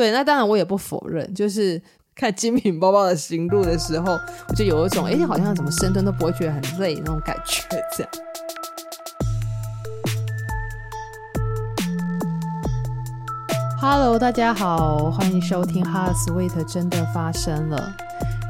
对，那当然我也不否认，就是看精品包包的行路的时候，我就有一种哎，好像怎么深蹲都不会觉得很累那种感觉，这样。Hello，大家好，欢迎收听《Hot Sweet 真的发生了》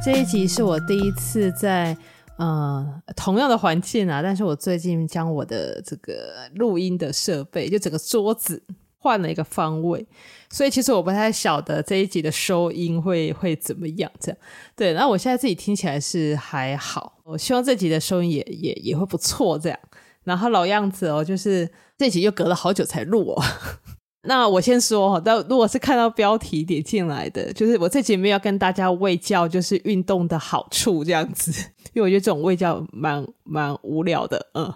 这一集是我第一次在。嗯，同样的环境啊，但是我最近将我的这个录音的设备，就整个桌子换了一个方位，所以其实我不太晓得这一集的收音会会怎么样。这样对，然后我现在自己听起来是还好，我希望这集的收音也也也会不错。这样，然后老样子哦，就是这集又隔了好久才录哦。那我先说哈，但如果是看到标题点进来的，就是我这节目要跟大家喂教，就是运动的好处这样子，因为我觉得这种喂教蛮蛮无聊的，嗯，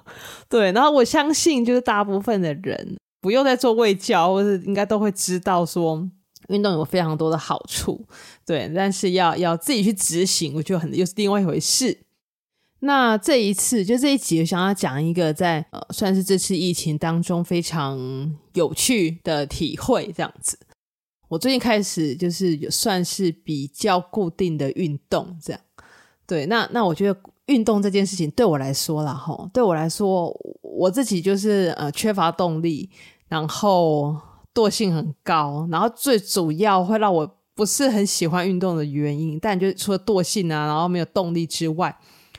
对。然后我相信，就是大部分的人不用再做胃教，或是应该都会知道说，运动有非常多的好处，对。但是要要自己去执行，我觉得很又是另外一回事。那这一次就这一集，我想要讲一个在呃，算是这次疫情当中非常有趣的体会。这样子，我最近开始就是算是比较固定的运动，这样。对，那那我觉得运动这件事情对我来说啦，吼，对我来说，我自己就是呃缺乏动力，然后惰性很高，然后最主要会让我不是很喜欢运动的原因，但就除了惰性啊，然后没有动力之外。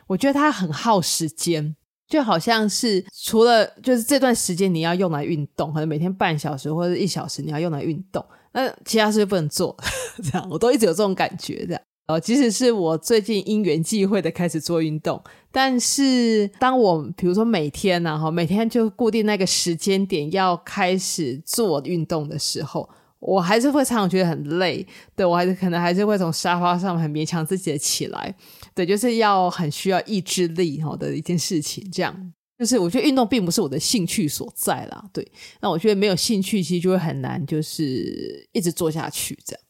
我觉得它很耗时间，就好像是除了就是这段时间你要用来运动，可能每天半小时或者一小时你要用来运动，那其他事就不能做，这样我都一直有这种感觉，这样。呃，即使是我最近因缘际会的开始做运动，但是当我比如说每天呢，哈，每天就固定那个时间点要开始做运动的时候，我还是会常常觉得很累，对，我还是可能还是会从沙发上很勉强自己的起来。对，就是要很需要意志力哈的一件事情，这样就是我觉得运动并不是我的兴趣所在啦。对，那我觉得没有兴趣，其实就会很难，就是一直做下去这样。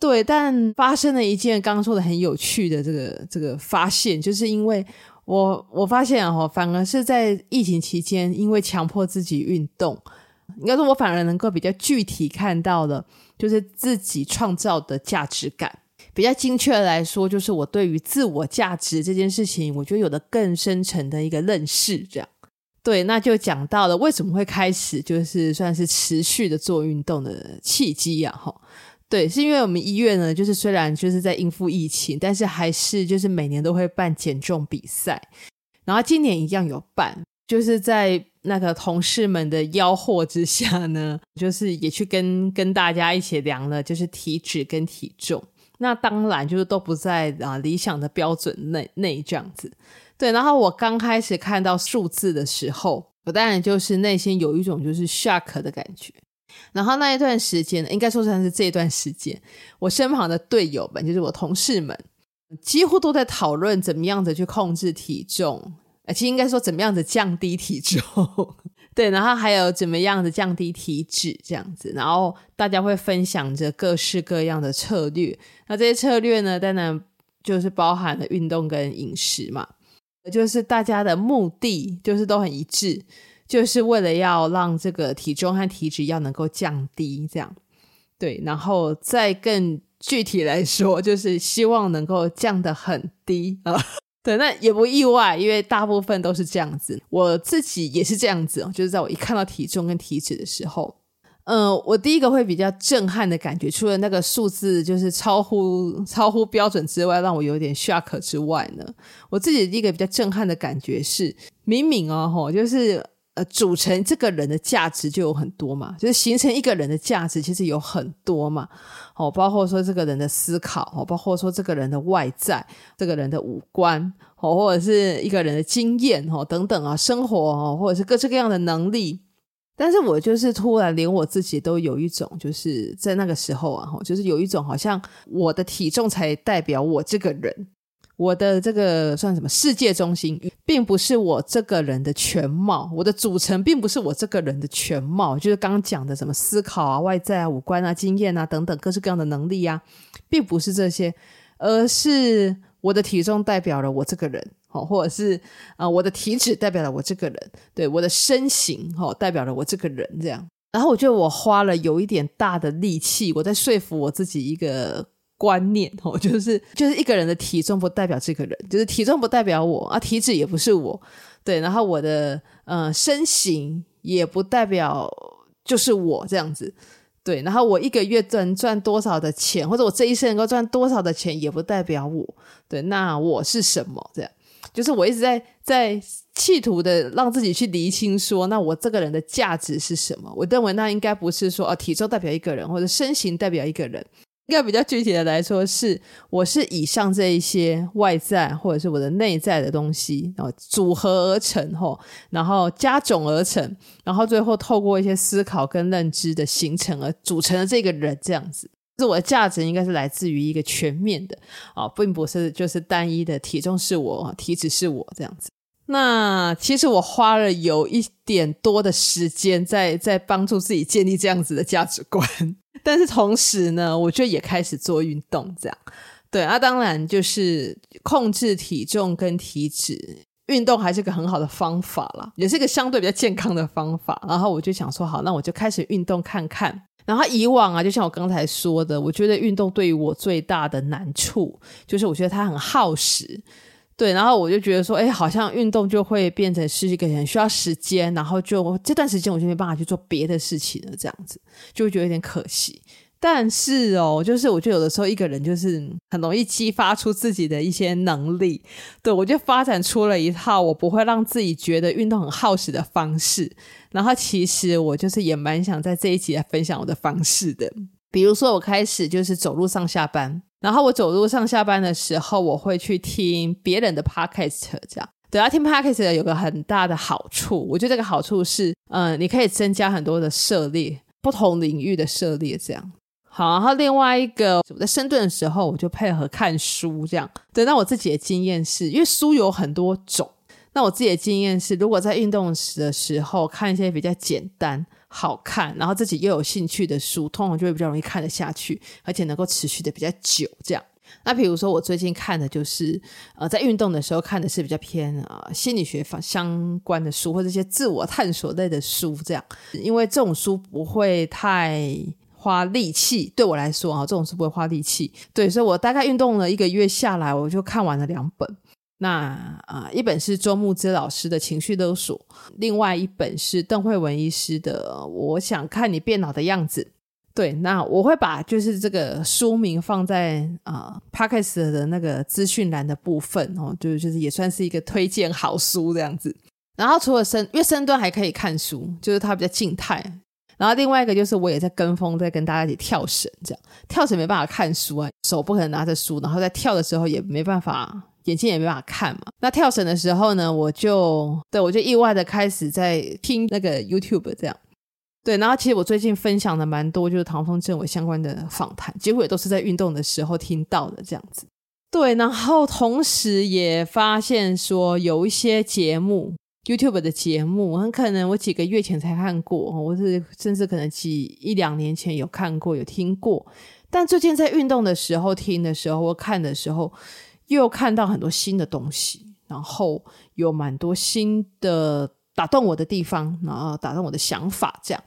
对，但发生了一件刚刚说的很有趣的这个这个发现，就是因为我我发现哈，反而是在疫情期间，因为强迫自己运动，应该说我反而能够比较具体看到的，就是自己创造的价值感。比较精确的来说，就是我对于自我价值这件事情，我觉得有了更深层的一个认识。这样，对，那就讲到了为什么会开始，就是算是持续的做运动的契机呀，哈。对，是因为我们医院呢，就是虽然就是在应付疫情，但是还是就是每年都会办减重比赛，然后今年一样有办，就是在那个同事们的吆喝之下呢，就是也去跟跟大家一起量了，就是体脂跟体重。那当然就是都不在啊理想的标准内内这样子，对。然后我刚开始看到数字的时候，我当然就是内心有一种就是 shock 的感觉。然后那一段时间，应该说算是这段时间，我身旁的队友们，就是我同事们，几乎都在讨论怎么样子去控制体重，其实应该说怎么样子降低体重。对，然后还有怎么样的降低体脂这样子，然后大家会分享着各式各样的策略。那这些策略呢，当然就是包含了运动跟饮食嘛，就是大家的目的就是都很一致，就是为了要让这个体重和体脂要能够降低，这样。对，然后再更具体来说，就是希望能够降得很低啊。对，那也不意外，因为大部分都是这样子。我自己也是这样子哦，就是在我一看到体重跟体脂的时候，嗯、我第一个会比较震撼的感觉，除了那个数字就是超乎超乎标准之外，让我有点 shock 之外呢，我自己第一个比较震撼的感觉是，明明哦，吼，就是。呃，组成这个人的价值就有很多嘛，就是形成一个人的价值其实有很多嘛，哦，包括说这个人的思考，哦，包括说这个人的外在，这个人的五官，哦，或者是一个人的经验，哦，等等啊，生活，哦，或者是各式各样的能力。但是我就是突然连我自己都有一种，就是在那个时候啊，就是有一种好像我的体重才代表我这个人。我的这个算什么世界中心，并不是我这个人的全貌，我的组成并不是我这个人的全貌，就是刚刚讲的什么思考啊、外在啊、五官啊、经验啊等等各式各样的能力啊，并不是这些，而是我的体重代表了我这个人，好，或者是啊、我的体脂代表了我这个人，对，我的身形，好，代表了我这个人，这样。然后我觉得我花了有一点大的力气，我在说服我自己一个观念哦，就是就是一个人的体重不代表这个人，就是体重不代表我啊，体脂也不是我，对，然后我的呃身形也不代表就是我这样子，对，然后我一个月赚赚多少的钱，或者我这一生能够赚多少的钱，也不代表我，对，那我是什么？这样，就是我一直在在。企图的让自己去厘清说，那我这个人的价值是什么？我认为那应该不是说，哦，体重代表一个人，或者身形代表一个人，应该比较具体的来说是，我是以上这一些外在或者是我的内在的东西，然后组合而成，吼，然后加总而成，然后最后透过一些思考跟认知的形成而组成的这个人，这样子，是我的价值应该是来自于一个全面的，啊，并不是就是单一的体重是我，体脂是我这样子。那其实我花了有一点多的时间在在帮助自己建立这样子的价值观，但是同时呢，我就也开始做运动，这样对啊，当然就是控制体重跟体脂，运动还是个很好的方法啦，也是一个相对比较健康的方法。然后我就想说，好，那我就开始运动看看。然后以往啊，就像我刚才说的，我觉得运动对于我最大的难处就是我觉得它很耗时。对，然后我就觉得说，哎，好像运动就会变成是一个很需要时间，然后就这段时间我就没办法去做别的事情了，这样子就会觉得有点可惜。但是哦，就是我觉得有的时候一个人就是很容易激发出自己的一些能力。对，我就发展出了一套我不会让自己觉得运动很耗时的方式。然后其实我就是也蛮想在这一集来分享我的方式的，比如说我开始就是走路上下班。然后我走路上下班的时候，我会去听别人的 podcast，这样。对啊，听 podcast 有个很大的好处，我觉得这个好处是，嗯，你可以增加很多的涉猎，不同领域的涉猎，这样。好，然后另外一个，我在深蹲的时候，我就配合看书，这样。对，那我自己的经验是，因为书有很多种，那我自己的经验是，如果在运动时的时候看一些比较简单。好看，然后自己又有兴趣的书，通常就会比较容易看得下去，而且能够持续的比较久。这样，那比如说我最近看的就是，呃，在运动的时候看的是比较偏啊、呃、心理学方相关的书，或者一些自我探索类的书。这样，因为这种书不会太花力气，对我来说啊，这种书不会花力气。对，所以我大概运动了一个月下来，我就看完了两本。那啊、一本是周慕之老师的情绪勒索，另外一本是邓惠文医师的我想看你变老的样子。对，那我会把就是这个书名放在啊、呃、Podcast 的那个资讯栏的部分哦，就就是也算是一个推荐好书这样子。然后除了深，因为深蹲还可以看书，就是它比较静态。然后另外一个就是我也在跟风，在跟大家一起跳绳，这样跳绳没办法看书啊，手不可能拿着书，然后在跳的时候也没办法。眼睛也没办法看嘛。那跳绳的时候呢，我就对我就意外的开始在听那个 YouTube 这样。对，然后其实我最近分享的蛮多，就是唐风政委相关的访谈，结果也都是在运动的时候听到的这样子。对，然后同时也发现说有一些节目，YouTube 的节目，很可能我几个月前才看过，我是甚至可能几一两年前有看过有听过，但最近在运动的时候听的时候或看的时候。又看到很多新的东西，然后有蛮多新的打动我的地方，然后打动我的想法，这样。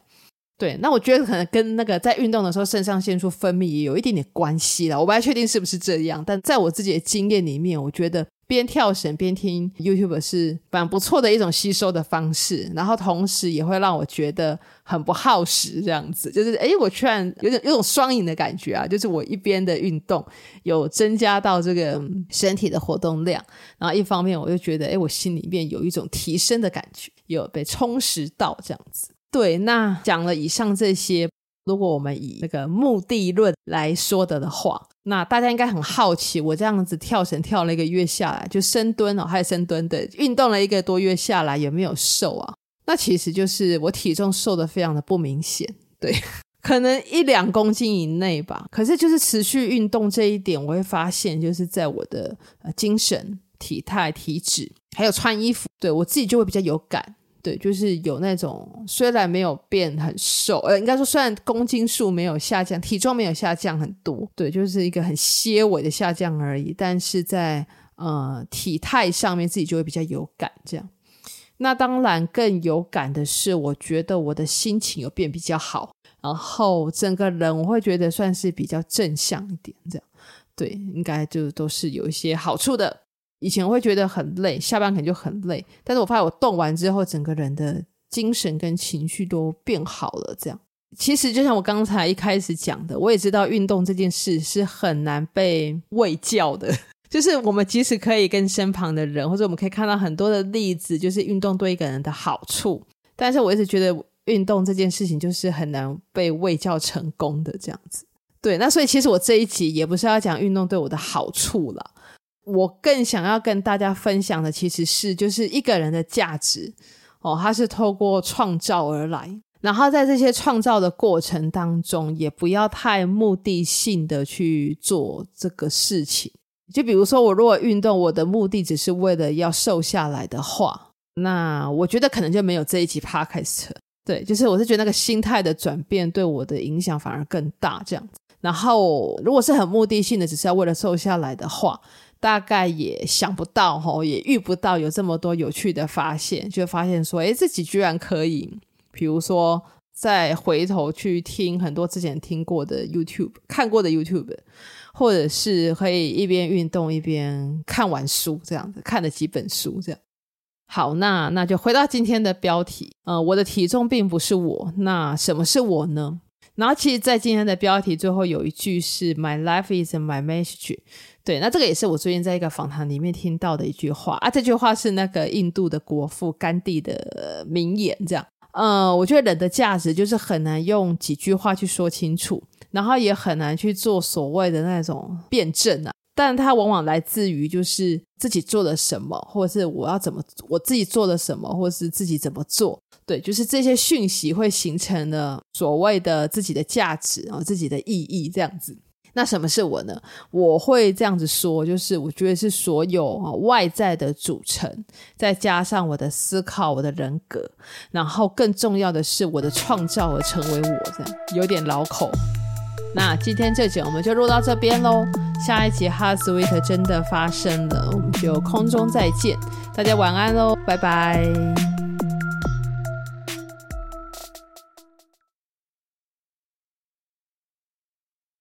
对，那我觉得可能跟那个在运动的时候肾上腺素分泌也有一点点关系了，我不太确定是不是这样，但在我自己的经验里面，我觉得。边跳绳边听 YouTube 是蛮不错的一种吸收的方式，然后同时也会让我觉得很不耗时，这样子就是诶，我居然有点有种双赢的感觉啊！就是我一边的运动有增加到这个身体的活动量，然后一方面我就觉得诶，我心里面有一种提升的感觉，有被充实到这样子。对，那讲了以上这些，如果我们以那个目的论来说的的话。那大家应该很好奇，我这样子跳绳跳了一个月下来，就深蹲哦，还有深蹲的运动了一个多月下来，有没有瘦啊？那其实就是我体重瘦得非常的不明显，对，可能一两公斤以内吧。可是就是持续运动这一点，我会发现就是在我的呃精神、体态、体脂，还有穿衣服，对我自己就会比较有感。对，就是有那种虽然没有变很瘦，呃，应该说虽然公斤数没有下降，体重没有下降很多，对，就是一个很些微的下降而已。但是在呃体态上面自己就会比较有感这样。那当然更有感的是，我觉得我的心情有变比较好，然后整个人我会觉得算是比较正向一点，这样对，应该就都是有一些好处的。以前会觉得很累，下班可能就很累，但是我发现我动完之后，整个人的精神跟情绪都变好了。这样，其实就像我刚才一开始讲的，我也知道运动这件事是很难被喂教的。就是我们即使可以跟身旁的人，或者我们可以看到很多的例子，就是运动对一个人的好处，但是我一直觉得运动这件事情就是很难被喂教成功的这样子。对，那所以其实我这一集也不是要讲运动对我的好处了。我更想要跟大家分享的，其实是就是一个人的价值哦，它是透过创造而来，然后在这些创造的过程当中，也不要太目的性的去做这个事情。就比如说，我如果运动，我的目的只是为了要瘦下来的话，那我觉得可能就没有这一集 Podcast。对，就是我是觉得那个心态的转变对我的影响反而更大这样子。然后，如果是很目的性的，只是要为了瘦下来的话，大概也想不到齁，也遇不到有这么多有趣的发现，就发现说，诶，自己居然可以，比如说再回头去听很多之前听过的 YouTube、看过的 YouTube，或者是可以一边运动一边看完书这样子，看了几本书这样。好，那那就回到今天的标题，呃，我的体重并不是我，那什么是我呢？然后其实，在今天的标题最后有一句是 “My life is my message”。对，那这个也是我最近在一个访谈里面听到的一句话啊。这句话是那个印度的国父甘地的名言，这样。呃，我觉得人的价值就是很难用几句话去说清楚，然后也很难去做所谓的那种辩证啊。但它往往来自于就是自己做了什么，或者是我要怎么，我自己做了什么，或者是自己怎么做。对，就是这些讯息会形成了所谓的自己的价值，啊自己的意义这样子。那什么是我呢？我会这样子说，就是我觉得是所有外在的组成，再加上我的思考、我的人格，然后更重要的是我的创造而成为我，这样有点老口。那今天这集我们就录到这边喽，下一集哈斯维特真的发生了，我们就空中再见，大家晚安喽，拜拜。